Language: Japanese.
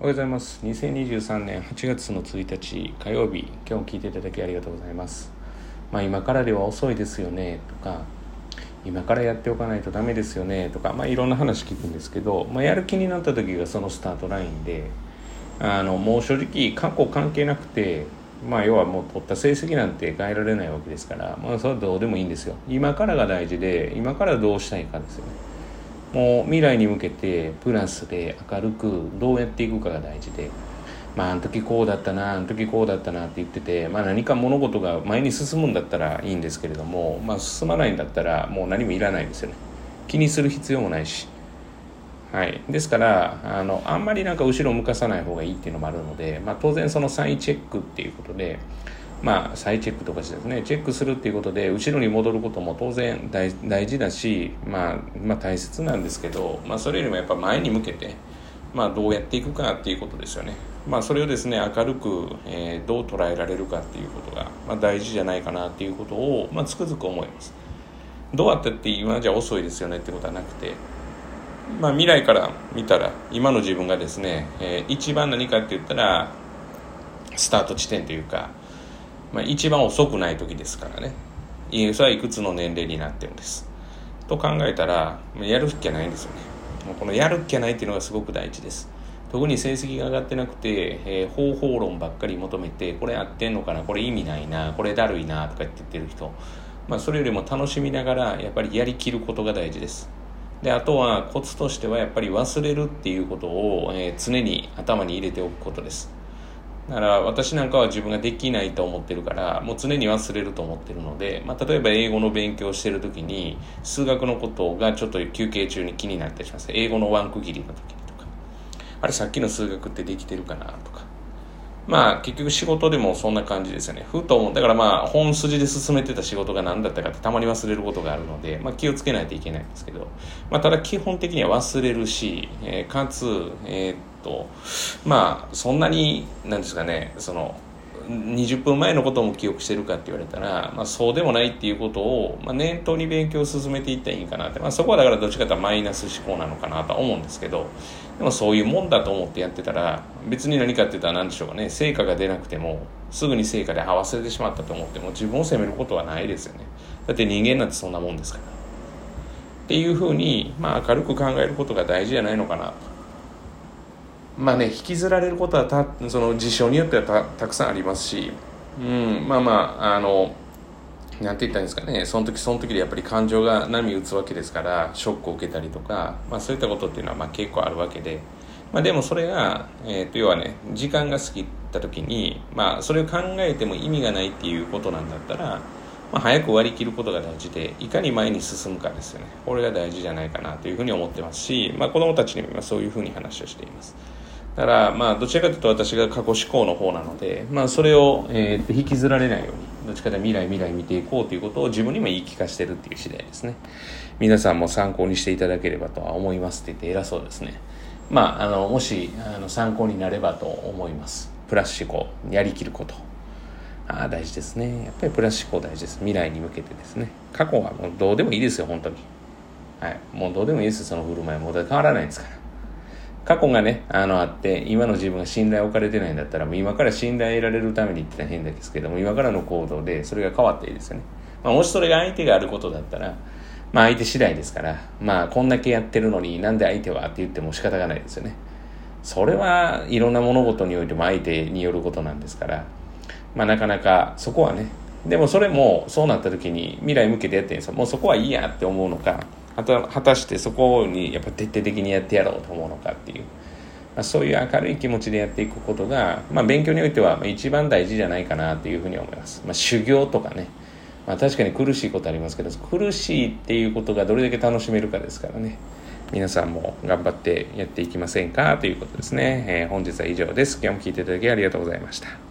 おはようございます。2023年8月の1日火曜日、今日も聞いていただきありがとうございます。まあ今からでは遅いですよねとか、今からやっておかないとダメですよねとか、まあいろんな話聞くんですけど、まあやる気になった時がそのスタートラインで、あのもう正直過去関係なくて、まあ要はもう取った成績なんて変えられないわけですから、まあそれはどうでもいいんですよ。今からが大事で、今からどうしたいかですよね。もう未来に向けてプラスで明るくどうやっていくかが大事で。まああの時こうだったなあの時こうだったなって言ってて、まあ、何か物事が前に進むんだったらいいんですけれども、まあ、進まないんだったらもう何もいらないですよね。気にする必要もないし。はい、ですからあのあんまりなんか後ろを向かさない方がいいっていうのもあるので、まあ、当然その再チェックっていうことでまあ、再チェックとかしてですねチェックするっていうことで後ろに戻ることも当然大事だし、まあ、まあ大切なんですけど、まあ、それよりもやっぱ前に向けて、まあ、どうやっていくかっていうことですよね、まあ、それをですね明るく、えー、どう捉えられるかっていうことが、まあ、大事じゃないかなっていうことを、まあ、つくづく思います。どうやってって今じゃ遅いですよねってことはなくてまあ、未来から見たら今の自分がですね、えー、一番何かって言ったらスタート地点というかまあ、一番遅くない時ですからね。それはいくつの年齢になってるんです。と考えたらやるっきゃないんですよね。このやるっきゃないっていうのがすごく大事です。特に成績が上がってなくて、えー、方法論ばっかり求めてこれ合ってんのかなこれ意味ないなこれだるいなとか言ってる人、まあ、それよりも楽しみながらやっぱりやりきることが大事です。であとはコツとしてはやっぱり忘れるっていうことを、えー、常に頭に入れておくことです。だから私なんかは自分ができないと思ってるからもう常に忘れると思ってるので、まあ、例えば英語の勉強してる時に数学のことがちょっと休憩中に気になったりします。英語のワン区切りの時にとか。あれさっきの数学ってできてるかなとか。まあ結局仕事でもそんな感じですよね。ふと思う。だからまあ本筋で進めてた仕事が何だったかってたまに忘れることがあるので、まあ、気をつけないといけないんですけど、まあ、ただ基本的には忘れるし、えー、かつえー、とまあそんなになんですかねその20分前のことも記憶してるかって言われたら、まあ、そうでもないっていうことを、まあ、念頭に勉強を進めていったらいいかなって、まあ、そこはだからどっちかというとマイナス思考なのかなとは思うんですけどでもそういうもんだと思ってやってたら別に何かって言ったら何でしょうかね成果が出なくてもすぐに成果で合わせてしまったと思っても自分を責めることはないですよね。だって人間なんてそんなもんですから。っていうふうに、まあ、明るく考えることが大事じゃないのかなと。まあね引きずられることはたその事象によってはたたくさんありますし、うん、まあまああのなんて言ったんですかねその時その時でやっぱり感情が波打つわけですからショックを受けたりとか、まあ、そういったことっていうのはまあ結構あるわけで、まあ、でもそれが、えー、と要はね時間が過ぎた時に、まあ、それを考えても意味がないっていうことなんだったら、まあ、早く割り切ることが大事でいかに前に進むかですよねこれが大事じゃないかなというふうに思ってますし、まあ、子どもたちにもそういうふうに話をしています。だからまあどちらかというと私が過去思考の方なので、まあ、それを、えー、引きずられないようにどっちかというと未来未来見ていこうということを自分にも言い聞かせてるっていう次第ですね。皆さんも参考にしていただければとは思いますって言って偉そうですね。まああのもしあの参考になればと思います。プラス思考やりきること。ああ大事ですね。やっぱりプラス思考大事です。未来に向けてですね。過去はもうどうでもいいですよ本当に。はい。もうどうでもいいですよその振る舞いも変わらないですから。過去がね、あの、あって、今の自分が信頼を置かれてないんだったら、もう今から信頼得られるためにって変ですけども、今からの行動でそれが変わっていいですよね。まあ、もしそれが相手があることだったら、まあ相手次第ですから、まあこんだけやってるのになんで相手はって言っても仕方がないですよね。それはいろんな物事においても相手によることなんですから、まあなかなかそこはね、でもそれもそうなった時に未来向けてやってるんですよ。もうそこはいいやって思うのか、果たしてそこにやっぱ徹底的にやってやろうと思うのかっていう、まあ、そういう明るい気持ちでやっていくことが、まあ、勉強においては一番大事じゃないかなというふうに思います、まあ、修行とかね、まあ、確かに苦しいことありますけど苦しいっていうことがどれだけ楽しめるかですからね。皆さんも頑張ってやっていきませんかということですね、えー、本日は以上です。今日も聞いていただきありがとうございました。